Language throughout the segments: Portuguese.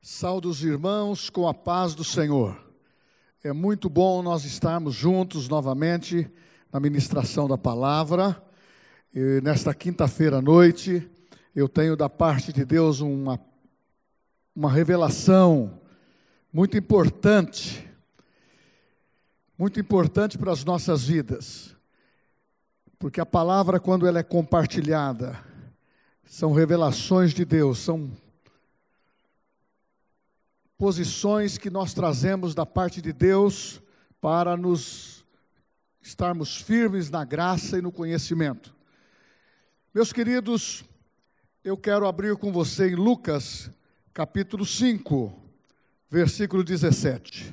Saúde os irmãos com a paz do Senhor. É muito bom nós estarmos juntos novamente na ministração da palavra. E nesta quinta-feira à noite, eu tenho da parte de Deus uma, uma revelação muito importante, muito importante para as nossas vidas. Porque a palavra, quando ela é compartilhada, são revelações de Deus, são posições que nós trazemos da parte de Deus para nos estarmos firmes na graça e no conhecimento. Meus queridos, eu quero abrir com você em Lucas, capítulo 5, versículo 17.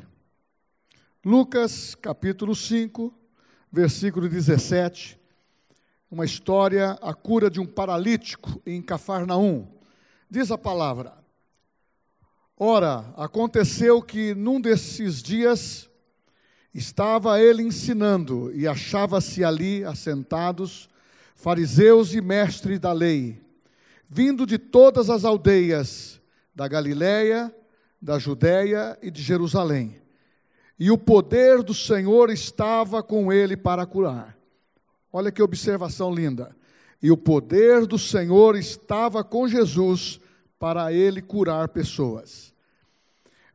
Lucas, capítulo 5, versículo 17. Uma história, a cura de um paralítico em Cafarnaum. Diz a palavra: Ora, aconteceu que num desses dias estava ele ensinando e achava-se ali assentados fariseus e mestres da lei, vindo de todas as aldeias da Galiléia, da Judéia e de Jerusalém. E o poder do Senhor estava com ele para curar. Olha que observação linda. E o poder do Senhor estava com Jesus para ele curar pessoas.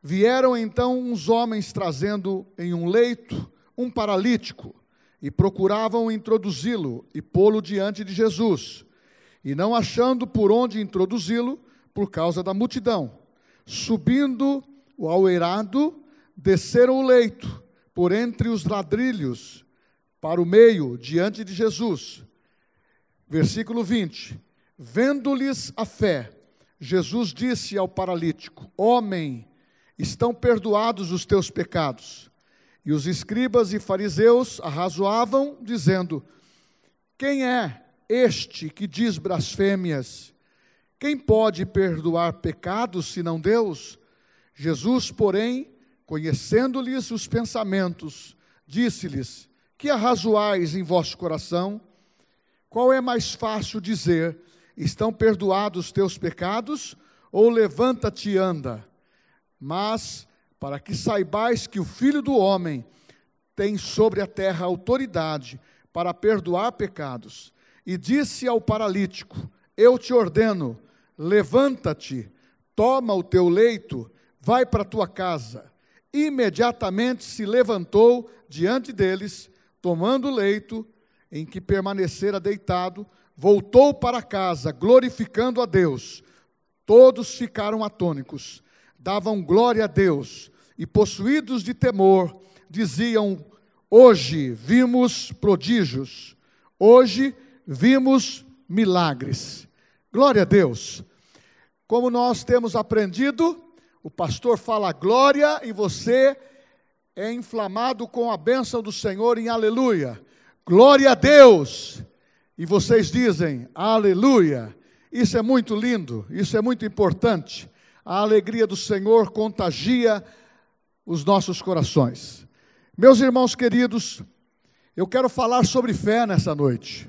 Vieram então uns homens trazendo em um leito um paralítico e procuravam introduzi-lo e pô-lo diante de Jesus. E não achando por onde introduzi-lo, por causa da multidão, subindo ao eirado, desceram o leito por entre os ladrilhos para o meio, diante de Jesus. Versículo 20: Vendo-lhes a fé, Jesus disse ao paralítico: Homem, estão perdoados os teus pecados. E os escribas e fariseus arrazoavam, dizendo: Quem é este que diz blasfêmias? Quem pode perdoar pecados senão Deus? Jesus, porém, conhecendo-lhes os pensamentos, disse-lhes: Que arrazoais em vosso coração? Qual é mais fácil dizer: Estão perdoados os teus pecados? Ou levanta-te e anda? Mas para que saibais que o Filho do Homem tem sobre a terra autoridade para perdoar pecados. E disse ao paralítico: Eu te ordeno, levanta-te, toma o teu leito, vai para a tua casa. Imediatamente se levantou diante deles, tomando o leito em que permanecera deitado, voltou para casa, glorificando a Deus. Todos ficaram atônicos, davam glória a Deus e, possuídos de temor, diziam: Hoje vimos prodígios, hoje vimos milagres. Glória a Deus. Como nós temos aprendido, o pastor fala glória e você é inflamado com a bênção do Senhor em aleluia. Glória a Deus. E vocês dizem aleluia. Isso é muito lindo, isso é muito importante. A alegria do Senhor contagia os nossos corações. Meus irmãos queridos, eu quero falar sobre fé nessa noite.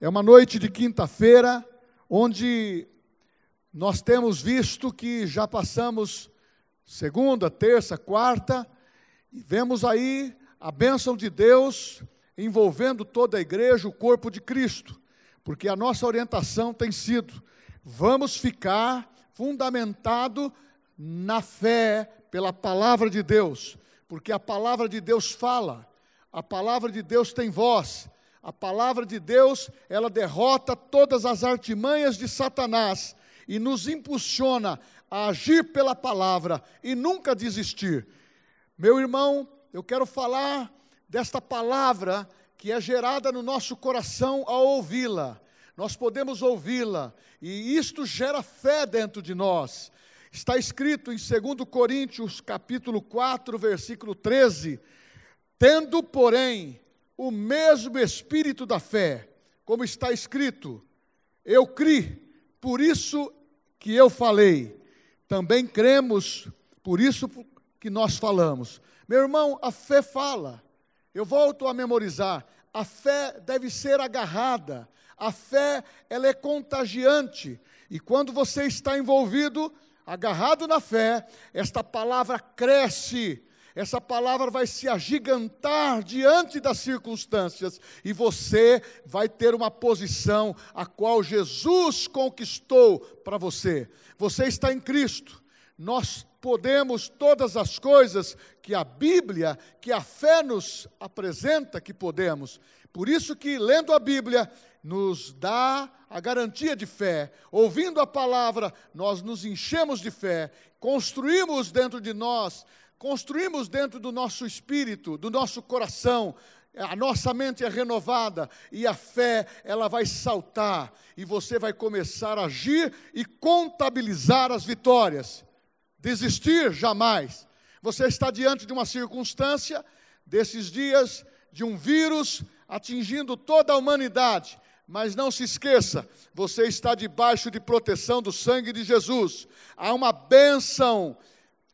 É uma noite de quinta-feira, onde nós temos visto que já passamos segunda, terça, quarta, e vemos aí a bênção de Deus envolvendo toda a igreja, o corpo de Cristo, porque a nossa orientação tem sido: vamos ficar fundamentado na fé pela palavra de Deus, porque a palavra de Deus fala, a palavra de Deus tem voz, a palavra de Deus, ela derrota todas as artimanhas de Satanás e nos impulsiona a agir pela palavra e nunca desistir. Meu irmão, eu quero falar desta palavra que é gerada no nosso coração ao ouvi-la nós podemos ouvi-la, e isto gera fé dentro de nós. Está escrito em 2 Coríntios, capítulo 4, versículo 13: Tendo, porém, o mesmo espírito da fé, como está escrito, eu criei, por isso que eu falei. Também cremos, por isso que nós falamos. Meu irmão, a fé fala. Eu volto a memorizar. A fé deve ser agarrada, a fé, ela é contagiante. E quando você está envolvido, agarrado na fé, esta palavra cresce, essa palavra vai se agigantar diante das circunstâncias e você vai ter uma posição a qual Jesus conquistou para você. Você está em Cristo. Nós podemos todas as coisas que a Bíblia, que a fé nos apresenta que podemos. Por isso que lendo a Bíblia nos dá a garantia de fé. Ouvindo a palavra, nós nos enchemos de fé, construímos dentro de nós, construímos dentro do nosso espírito, do nosso coração, a nossa mente é renovada e a fé, ela vai saltar e você vai começar a agir e contabilizar as vitórias. Desistir jamais. Você está diante de uma circunstância desses dias de um vírus atingindo toda a humanidade. Mas não se esqueça, você está debaixo de proteção do sangue de Jesus. Há uma bênção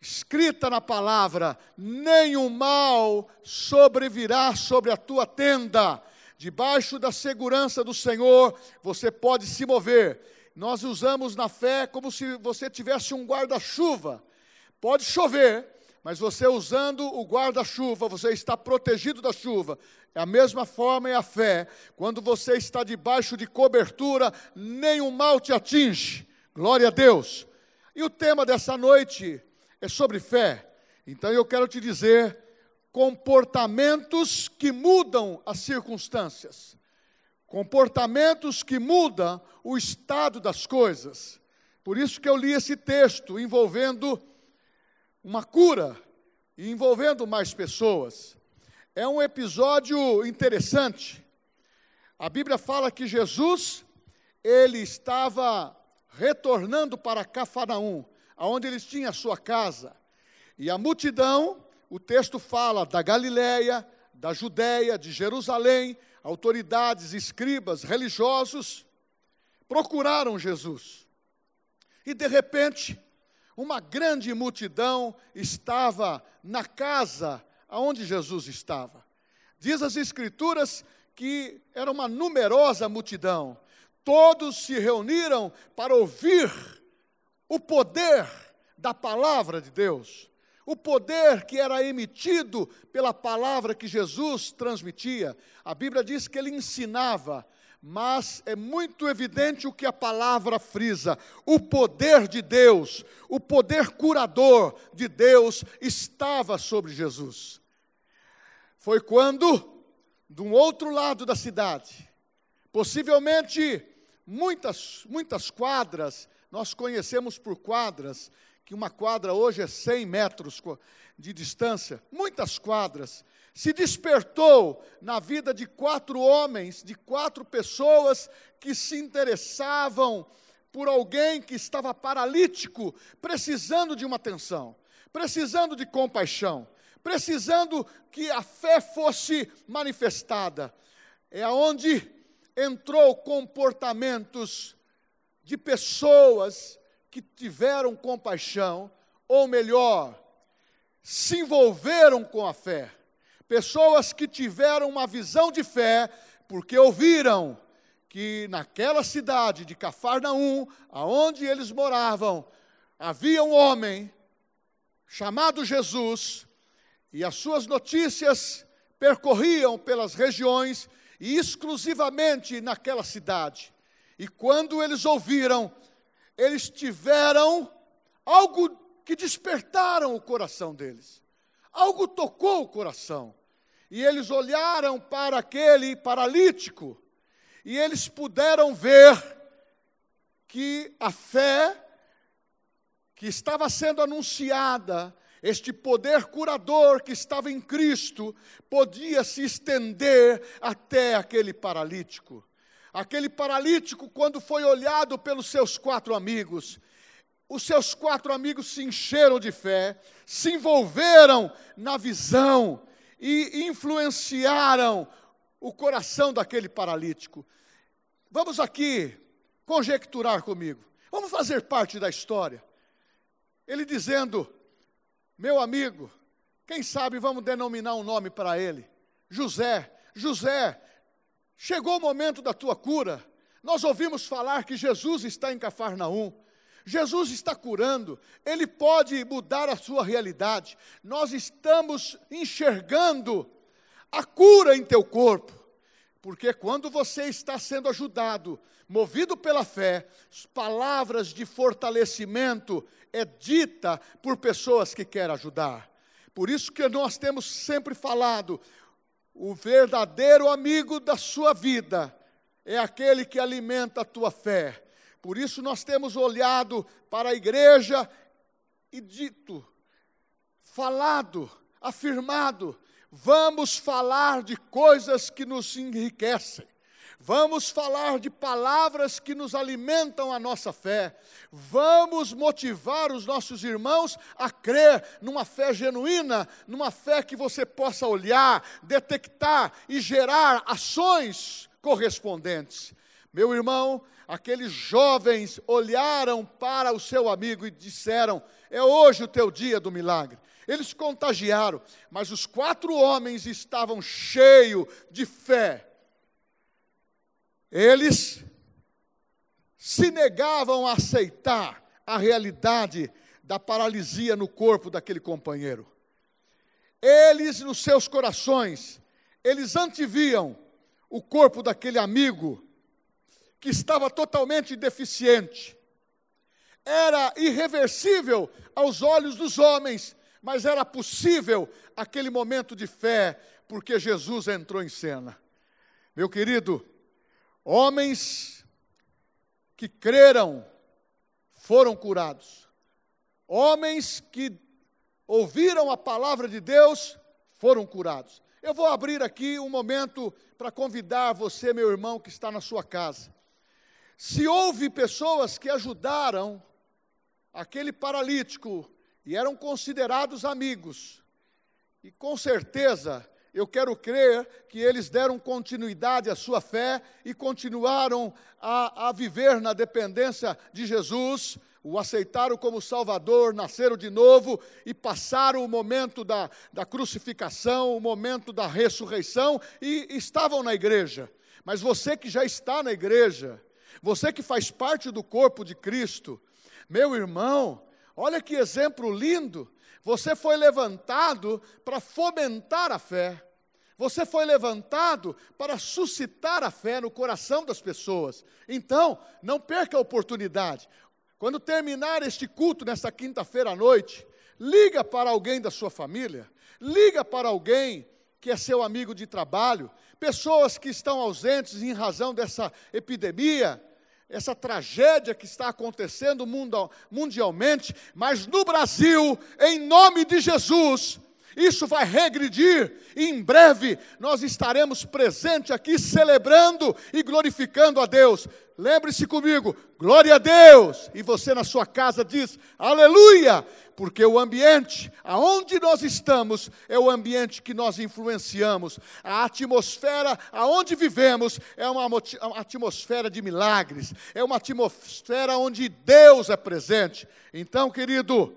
escrita na palavra: nenhum mal sobrevirá sobre a tua tenda. Debaixo da segurança do Senhor, você pode se mover. Nós usamos na fé como se você tivesse um guarda-chuva. Pode chover, mas você usando o guarda-chuva, você está protegido da chuva. É a mesma forma é a fé. Quando você está debaixo de cobertura, nenhum mal te atinge. Glória a Deus. E o tema dessa noite é sobre fé. Então eu quero te dizer comportamentos que mudam as circunstâncias. Comportamentos que mudam o estado das coisas. Por isso que eu li esse texto envolvendo uma cura e envolvendo mais pessoas. É um episódio interessante. A Bíblia fala que Jesus, ele estava retornando para Cafarnaum, aonde ele tinha a sua casa. E a multidão, o texto fala da Galiléia, da Judéia, de Jerusalém, autoridades, escribas, religiosos, procuraram Jesus. E de repente, uma grande multidão estava na casa aonde Jesus estava. Diz as Escrituras que era uma numerosa multidão. Todos se reuniram para ouvir o poder da palavra de Deus, o poder que era emitido pela palavra que Jesus transmitia. A Bíblia diz que ele ensinava, mas é muito evidente o que a palavra frisa: o poder de Deus, o poder curador de Deus estava sobre Jesus. Foi quando, de um outro lado da cidade, possivelmente muitas, muitas quadras, nós conhecemos por quadras, que uma quadra hoje é 100 metros de distância, muitas quadras, se despertou na vida de quatro homens, de quatro pessoas que se interessavam por alguém que estava paralítico, precisando de uma atenção, precisando de compaixão, precisando que a fé fosse manifestada. É aonde entrou comportamentos de pessoas que tiveram compaixão, ou melhor, se envolveram com a fé Pessoas que tiveram uma visão de fé, porque ouviram que naquela cidade de Cafarnaum, aonde eles moravam, havia um homem chamado Jesus, e as suas notícias percorriam pelas regiões e exclusivamente naquela cidade. E quando eles ouviram, eles tiveram algo que despertaram o coração deles. Algo tocou o coração. E eles olharam para aquele paralítico e eles puderam ver que a fé que estava sendo anunciada, este poder curador que estava em Cristo, podia se estender até aquele paralítico. Aquele paralítico, quando foi olhado pelos seus quatro amigos, os seus quatro amigos se encheram de fé, se envolveram na visão e influenciaram o coração daquele paralítico. Vamos aqui conjecturar comigo. Vamos fazer parte da história. Ele dizendo: Meu amigo, quem sabe vamos denominar um nome para ele? José. José, chegou o momento da tua cura. Nós ouvimos falar que Jesus está em Cafarnaum. Jesus está curando, Ele pode mudar a sua realidade. Nós estamos enxergando a cura em teu corpo, porque quando você está sendo ajudado, movido pela fé, palavras de fortalecimento é dita por pessoas que querem ajudar. Por isso que nós temos sempre falado, o verdadeiro amigo da sua vida é aquele que alimenta a tua fé. Por isso nós temos olhado para a igreja e dito, falado, afirmado, vamos falar de coisas que nos enriquecem. Vamos falar de palavras que nos alimentam a nossa fé. Vamos motivar os nossos irmãos a crer numa fé genuína, numa fé que você possa olhar, detectar e gerar ações correspondentes. Meu irmão, aqueles jovens olharam para o seu amigo e disseram: É hoje o teu dia do milagre. Eles contagiaram, mas os quatro homens estavam cheios de fé. Eles se negavam a aceitar a realidade da paralisia no corpo daquele companheiro. Eles, nos seus corações, eles anteviam o corpo daquele amigo que estava totalmente deficiente. Era irreversível aos olhos dos homens, mas era possível aquele momento de fé, porque Jesus entrou em cena. Meu querido, homens que creram foram curados. Homens que ouviram a palavra de Deus foram curados. Eu vou abrir aqui um momento para convidar você, meu irmão, que está na sua casa. Se houve pessoas que ajudaram aquele paralítico e eram considerados amigos, e com certeza eu quero crer que eles deram continuidade à sua fé e continuaram a, a viver na dependência de Jesus, o aceitaram como Salvador, nasceram de novo e passaram o momento da, da crucificação, o momento da ressurreição e estavam na igreja. Mas você que já está na igreja, você que faz parte do corpo de Cristo, meu irmão, olha que exemplo lindo. Você foi levantado para fomentar a fé. Você foi levantado para suscitar a fé no coração das pessoas. Então, não perca a oportunidade. Quando terminar este culto nesta quinta-feira à noite, liga para alguém da sua família, liga para alguém que é seu amigo de trabalho, pessoas que estão ausentes em razão dessa epidemia, essa tragédia que está acontecendo mundialmente, mas no Brasil, em nome de Jesus, isso vai regredir e em breve nós estaremos presentes aqui celebrando e glorificando a Deus. Lembre-se comigo, glória a Deus! E você na sua casa diz, aleluia! Porque o ambiente aonde nós estamos é o ambiente que nós influenciamos. A atmosfera aonde vivemos é uma atmosfera de milagres, é uma atmosfera onde Deus é presente. Então, querido,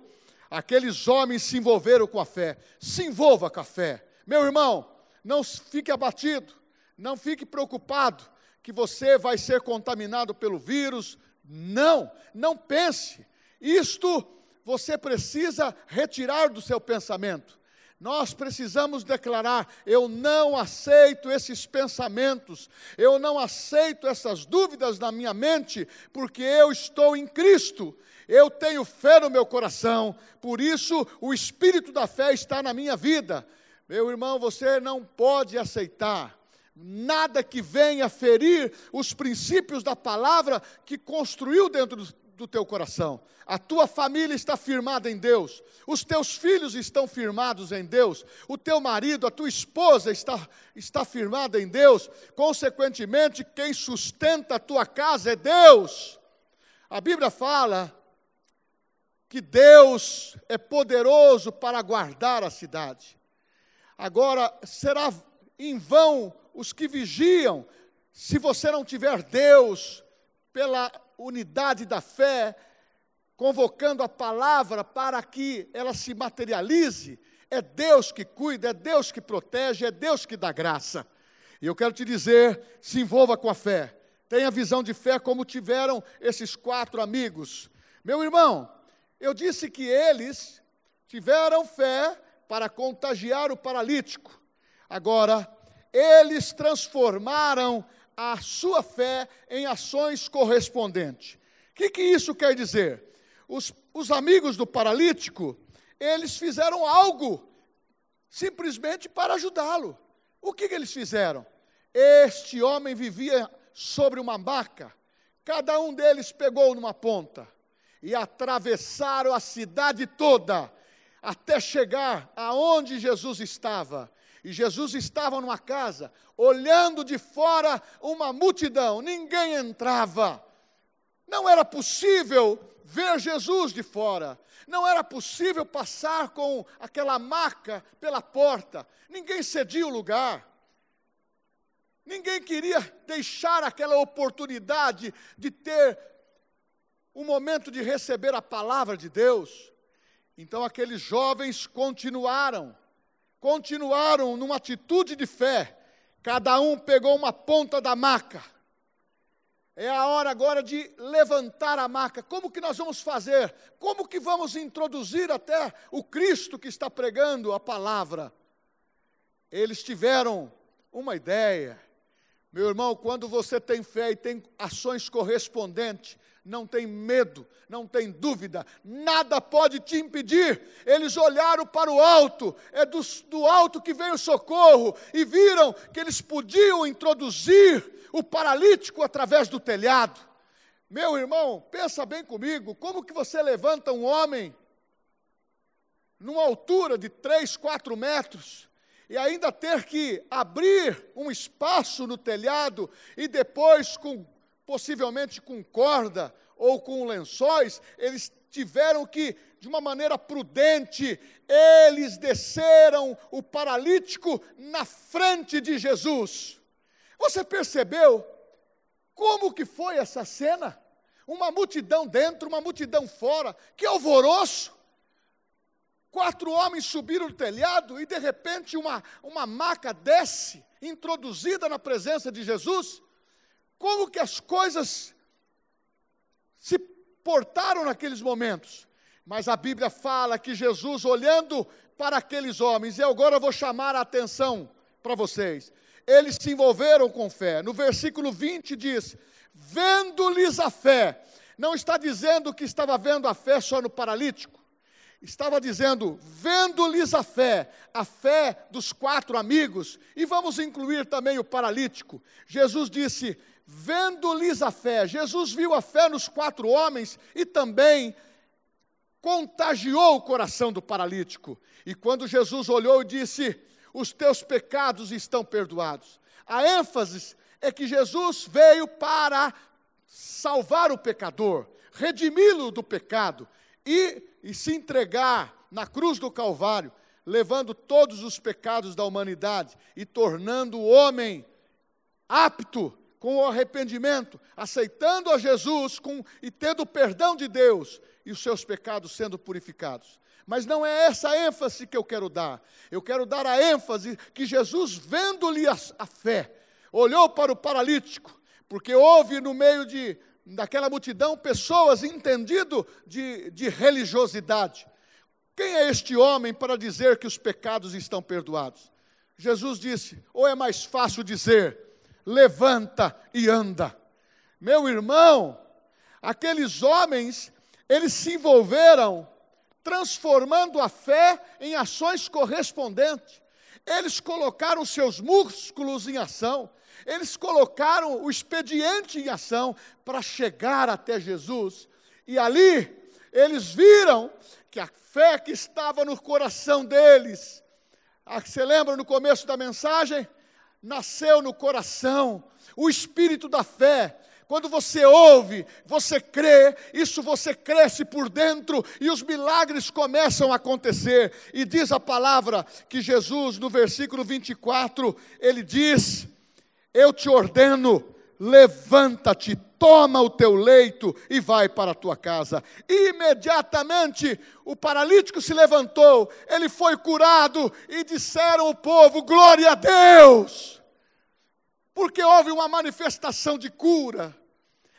Aqueles homens se envolveram com a fé. Se envolva com a fé. Meu irmão, não fique abatido, não fique preocupado que você vai ser contaminado pelo vírus. Não, não pense. Isto você precisa retirar do seu pensamento. Nós precisamos declarar: eu não aceito esses pensamentos, eu não aceito essas dúvidas na minha mente, porque eu estou em Cristo eu tenho fé no meu coração, por isso o espírito da fé está na minha vida. Meu irmão, você não pode aceitar nada que venha ferir os princípios da palavra que construiu dentro do, teu coração. A tua família está firmada em Deus, os teus filhos estão firmados em Deus, o teu marido, a tua esposa está, está firmada em Deus, consequentemente, quem sustenta a tua casa é Deus. A Bíblia fala que Deus é poderoso para guardar a cidade. Agora, será em vão os que vigiam, se você não tiver Deus, pela unidade da fé, convocando a palavra para que ela se materialize. É Deus que cuida, é Deus que protege, é Deus que dá graça. E eu quero te dizer: se envolva com a fé. Tenha visão de fé como tiveram esses quatro amigos Meu irmão, eu disse que eles tiveram fé para contagiar o paralítico. Agora, eles transformaram a sua fé em ações correspondentes. O que, que isso quer dizer? Os, os amigos do paralítico, eles fizeram algo simplesmente para ajudá-lo. O que, que eles fizeram? Este homem vivia sobre uma maca, cada um deles pegou numa ponta e atravessaram a cidade toda até chegar aonde Jesus estava. E Jesus estava numa casa, olhando de fora uma multidão, ninguém entrava. Não era possível ver Jesus de fora, não era possível passar com aquela maca pela porta, ninguém cedia o lugar. Ninguém queria deixar aquela oportunidade de ter um momento de receber a palavra de Deus. Então aqueles jovens continuaram, continuaram numa atitude de fé. Cada um pegou uma ponta da maca. É a hora agora de levantar a maca. Como que nós vamos fazer? Como que vamos introduzir até o Cristo que está pregando a palavra? Eles tiveram uma ideia. Meu irmão, quando você tem fé e tem ações correspondentes, não tem medo, não tem dúvida, nada pode te impedir. Eles olharam para o alto, é do, do alto que veio o socorro, e viram que eles podiam introduzir o paralítico através do telhado. Meu irmão, pensa bem comigo, como que você levanta um homem numa altura de 3, 4 metros, e ainda ter que abrir um espaço no telhado e depois com possivelmente com corda ou com lençóis, eles tiveram que, de uma maneira prudente, eles desceram o paralítico na frente de Jesus. Você percebeu como que foi essa cena? Uma multidão dentro, uma multidão fora, que alvoroço! Quatro homens subiram o telhado e de repente uma, uma maca desce, introduzida na presença de Jesus como que as coisas se portaram naqueles momentos. Mas a Bíblia fala que Jesus, olhando para aqueles homens, e agora vou chamar a atenção para vocês, eles se envolveram com fé. No versículo 20 diz: vendo-lhes a fé. Não está dizendo que estava vendo a fé só no paralítico. Estava dizendo, vendo-lhes a fé, a fé dos quatro amigos, e vamos incluir também o paralítico. Jesus disse: vendo-lhes a fé. Jesus viu a fé nos quatro homens e também contagiou o coração do paralítico. E quando Jesus olhou e disse: Os teus pecados estão perdoados. A ênfase é que Jesus veio para salvar o pecador, redimi-lo do pecado e, e se entregar na cruz do Calvário, levando todos os pecados da humanidade e tornando o homem apto com o arrependimento, aceitando a Jesus com, e tendo o perdão de Deus e os seus pecados sendo purificados. Mas não é essa ênfase que eu quero dar. Eu quero dar a ênfase que Jesus, vendo-lhe a, a fé, olhou para o paralítico, porque houve no meio de, daquela multidão pessoas entendido de, de religiosidade. Quem é este homem para dizer que os pecados estão perdoados? Jesus disse: ou é mais fácil dizer, levanta e anda. Meu irmão, aqueles homens, eles se envolveram transformando a fé em ações correspondentes. Eles colocaram seus músculos em ação, eles colocaram o expediente em ação para chegar até Jesus. E ali eles viram que a fé que estava no coração deles, você lembra no começo da mensagem? Nasceu no coração, o espírito da fé. Quando você ouve, você crê, isso você cresce por dentro e os milagres começam a acontecer. E diz a palavra que Jesus, no versículo 24, ele diz: Eu te ordeno, levanta-te, toma o teu leito e vai para a tua casa. Imediatamente o paralítico se levantou, ele foi curado e disseram o povo: glória a Deus! Porque houve uma manifestação de cura.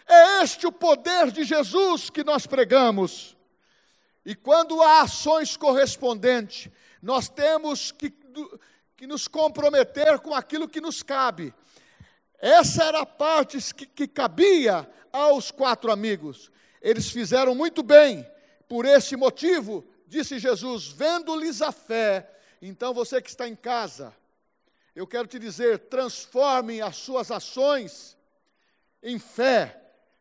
É este o poder de Jesus que nós pregamos. E quando há ações correspondentes, nós temos que, que nos comprometer com aquilo que nos cabe. Essa era a parte que, que cabia aos quatro amigos. Eles fizeram muito bem, por esse motivo, disse Jesus, vendo-lhes a fé. Então você que está em casa, eu quero te dizer: transforme as suas ações em fé,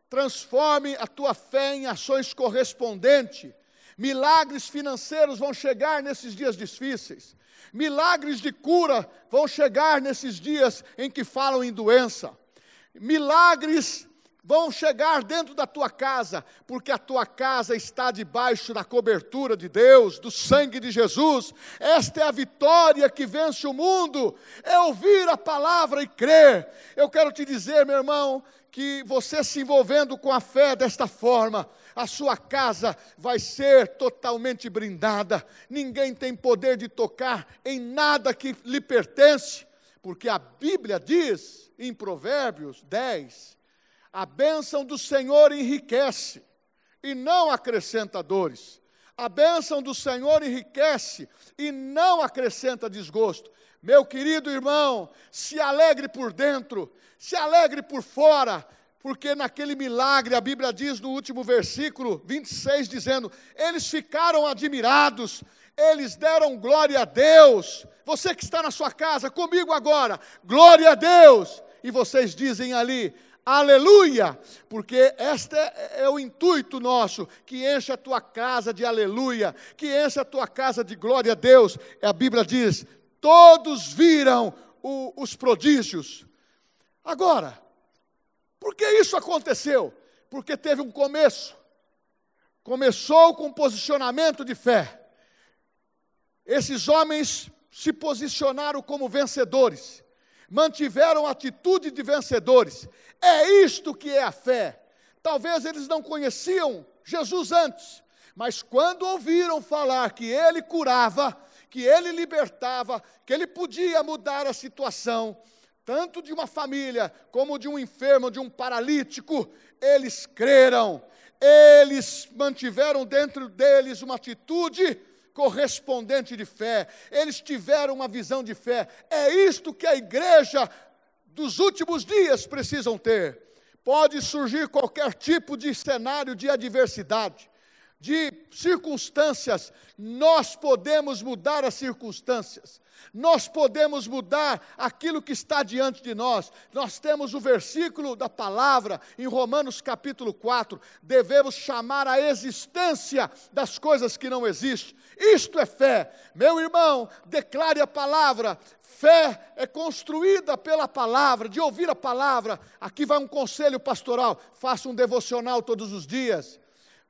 transforme a tua fé em ações correspondentes. Milagres financeiros vão chegar nesses dias difíceis. Milagres de cura vão chegar nesses dias em que falam em doença. Milagres vão chegar dentro da tua casa, porque a tua casa está debaixo da cobertura de Deus, do sangue de Jesus. Esta é a vitória que vence o mundo, é ouvir a palavra e crer. Eu quero te dizer, meu irmão, que você se envolvendo com a fé desta forma, a sua casa vai ser totalmente brindada, ninguém tem poder de tocar em nada que lhe pertence, porque a Bíblia diz em Provérbios 10: a bênção do Senhor enriquece e não acrescenta dores. A bênção do Senhor enriquece e não acrescenta desgosto. Meu querido irmão, se alegre por dentro, se alegre por fora, porque naquele milagre, a Bíblia diz no último versículo 26, dizendo: eles ficaram admirados, eles deram glória a Deus. Você que está na sua casa, comigo agora, glória a Deus. E vocês dizem ali, aleluia, porque este é, é, o intuito nosso, que enche a tua casa de aleluia, que enche a tua casa de glória a Deus. A Bíblia diz: todos viram o, os prodígios. Agora, por que isso aconteceu? Porque teve um começo. Começou com um posicionamento de fé. Esses homens se posicionaram como vencedores, mantiveram atitude de vencedores. É isto que é a fé. Talvez eles não conheciam Jesus antes, mas quando ouviram falar que ele curava, que ele libertava, que ele podia mudar a situação, tanto de uma família como de um enfermo, de um paralítico, eles creram, eles mantiveram dentro deles uma atitude correspondente de fé, eles tiveram uma visão de fé. É isto que a igreja dos últimos dias precisam ter. Pode surgir qualquer tipo de cenário de adversidade, de circunstâncias, nós podemos mudar as circunstâncias, nós podemos mudar aquilo que está diante de nós. Nós temos o versículo da palavra em Romanos capítulo 4: devemos chamar a existência das coisas que não existem. Isto é fé. Meu irmão, declare a palavra. Fé é construída pela palavra, de ouvir a palavra. Aqui vai um conselho pastoral: faça um devocional todos os dias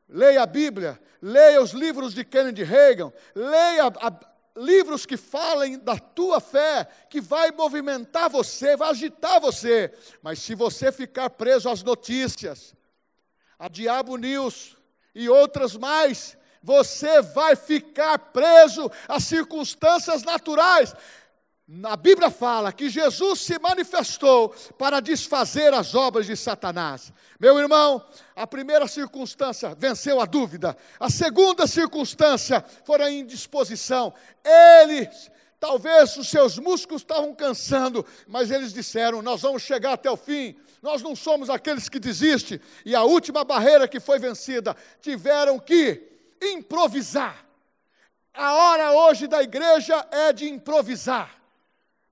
leia a Bíblia, leia os livros de Kennedy Reagan, leia a, livros que falem da tua fé, que vai movimentar você, vai agitar você. Mas se você ficar preso às notícias, a Diabo News e outras mais, você vai ficar preso às circunstâncias naturais. A Bíblia fala que Jesus se manifestou para desfazer as obras de Satanás. Meu irmão, a primeira circunstância venceu a dúvida. A segunda circunstância foi a indisposição. Eles, talvez os seus músculos estavam cansando, mas eles disseram: Nós vamos chegar até o fim. Nós não somos aqueles que desistem. E a última barreira que foi vencida, tiveram que improvisar. A hora hoje da igreja é de improvisar.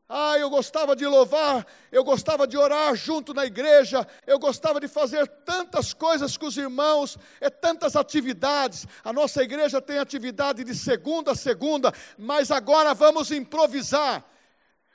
Ah, eu gostava de louvar, eu gostava de orar junto na igreja, eu gostava de fazer tantas coisas com os irmãos, é tantas atividades. A nossa igreja tem atividade de segunda a segunda, mas agora vamos improvisar.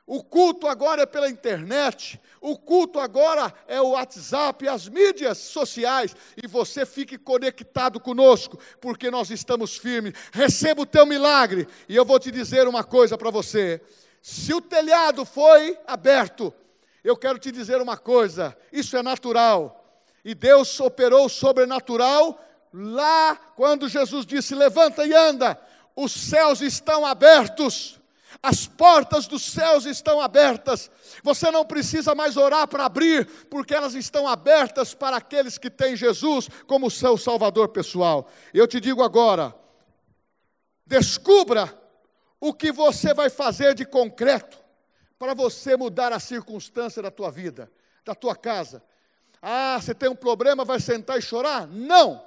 O culto agora é pela internet, o culto agora é o WhatsApp, as mídias sociais, e você fique conectado conosco, porque nós estamos firmes. Receba o teu milagre, e eu vou te dizer uma coisa para você se o telhado foi aberto, eu quero te dizer uma coisa: isso é natural. E Deus operou sobrenatural lá quando Jesus disse: Levanta e anda. Os céus estão abertos. As portas dos céus estão abertas. Você não precisa mais orar para abrir, porque elas estão abertas para aqueles que têm Jesus como seu Salvador pessoal. Eu te digo agora: descubra o que você vai fazer de concreto para você mudar a circunstância da tua vida, da tua casa. Ah, você tem um problema, vai sentar e chorar? Não!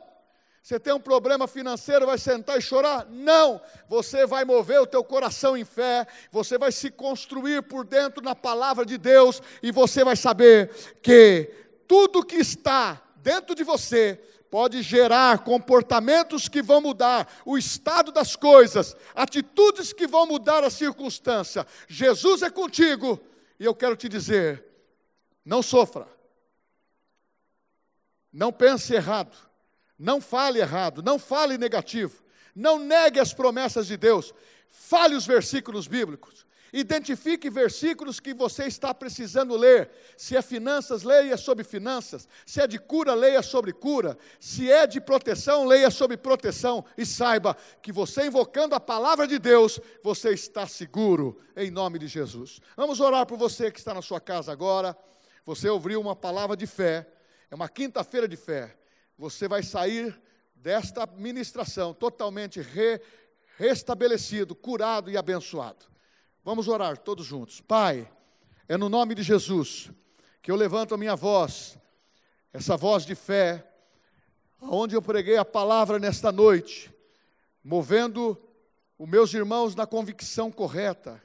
Você tem um problema financeiro, vai sentar e chorar? Não! Você vai mover o teu coração em fé, você vai se construir por dentro na palavra de Deus e você vai saber que tudo que está dentro de você pode gerar comportamentos que vão mudar o estado das coisas, atitudes que vão mudar a circunstância. Jesus é contigo e eu quero te dizer: não sofra, não pense errado não fale errado, não fale negativo, não negue as promessas de Deus. Fale os versículos bíblicos. Identifique versículos que você está precisando ler. Se é finanças, leia sobre finanças. Se é de cura, leia sobre cura. Se é de proteção, leia sobre proteção. E saiba que você invocando a palavra de Deus, você está seguro, em nome de Jesus. Vamos orar por você que está na sua casa agora. Você ouviu uma palavra de fé. É uma quinta-feira de fé você vai sair desta ministração totalmente re, restabelecido, curado e abençoado. Vamos orar todos juntos. Pai, é no nome de Jesus que eu levanto a minha voz, essa voz de fé, aonde eu preguei a palavra nesta noite, movendo os meus irmãos na convicção correta.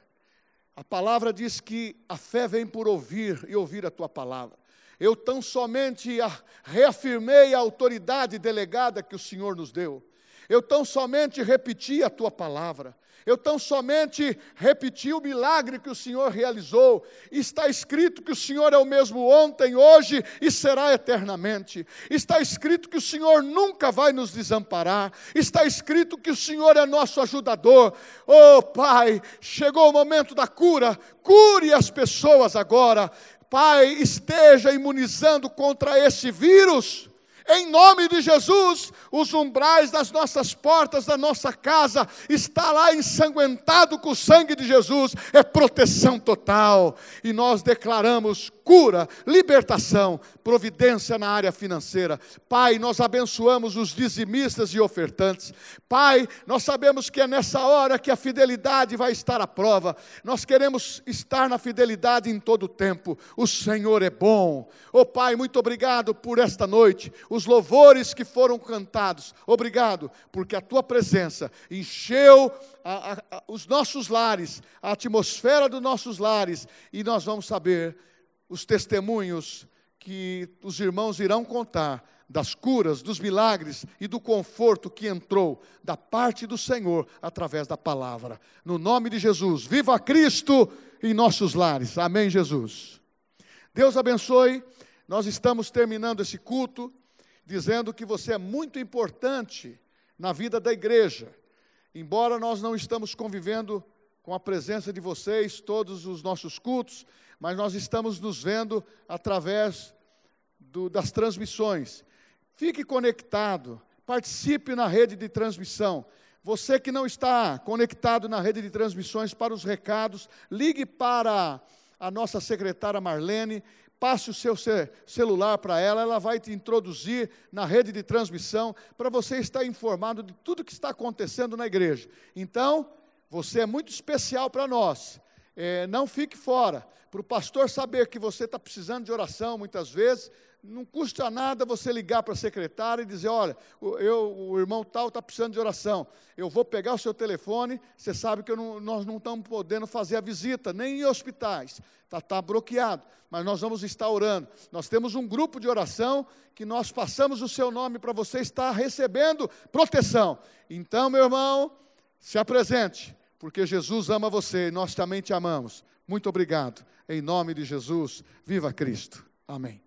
A palavra diz que a fé vem por ouvir e ouvir a tua palavra eu tão somente reafirmei a autoridade delegada que o Senhor nos deu. Eu tão somente repeti a tua palavra. Eu tão somente repeti o milagre que o Senhor realizou. Está escrito que o Senhor é o mesmo ontem, hoje e será eternamente. Está escrito que o Senhor nunca vai nos desamparar. Está escrito que o Senhor é nosso ajudador. Oh, Pai, chegou o momento da cura. Cure as pessoas agora. Pai, esteja imunizando contra esse vírus. Em nome de Jesus, os umbrais das nossas portas, da nossa casa, está lá ensanguentado com o sangue de Jesus, é proteção total. E nós declaramos cura, libertação, providência na área financeira. Pai, nós abençoamos os dizimistas e ofertantes. Pai, nós sabemos que é nessa hora que a fidelidade vai estar à prova. Nós queremos estar na fidelidade em todo o tempo. O Senhor é bom. Oh Pai, muito obrigado por esta noite, os louvores que foram cantados. Obrigado, porque a tua presença encheu a, a, a, os nossos lares, a atmosfera dos nossos lares, e nós vamos saber os testemunhos que os irmãos irão contar das curas, dos milagres e do conforto que entrou da parte do Senhor através da palavra. No nome de Jesus, viva Cristo em nossos lares. Amém, Jesus. Deus abençoe. Nós estamos terminando esse culto dizendo que você é muito importante na vida da igreja. Embora nós não estamos convivendo com a presença de vocês todos os nossos cultos, mas nós estamos nos vendo através do, das transmissões. Fique conectado, participe na rede de transmissão. Você que não está conectado na rede de transmissões para os recados, ligue para a nossa secretária Marlene, passe o seu celular para ela, ela vai te introduzir na rede de transmissão para você estar informado de tudo que está acontecendo na igreja. Então, você é muito especial para nós. É, não fique fora. Para o pastor saber que você está precisando de oração muitas vezes, não custa nada você ligar para a secretária e dizer: olha, eu, o irmão tal está precisando de oração. Eu vou pegar o seu telefone, você sabe que não, nós não estamos podendo fazer a visita, nem em hospitais, está tá bloqueado, mas nós vamos estar orando. Nós temos um grupo de oração que nós passamos o seu nome para você estar recebendo proteção. Então, meu irmão, se apresente porque Jesus ama você e nós também te amamos. Muito obrigado. Em nome de Jesus, viva Cristo. Amém.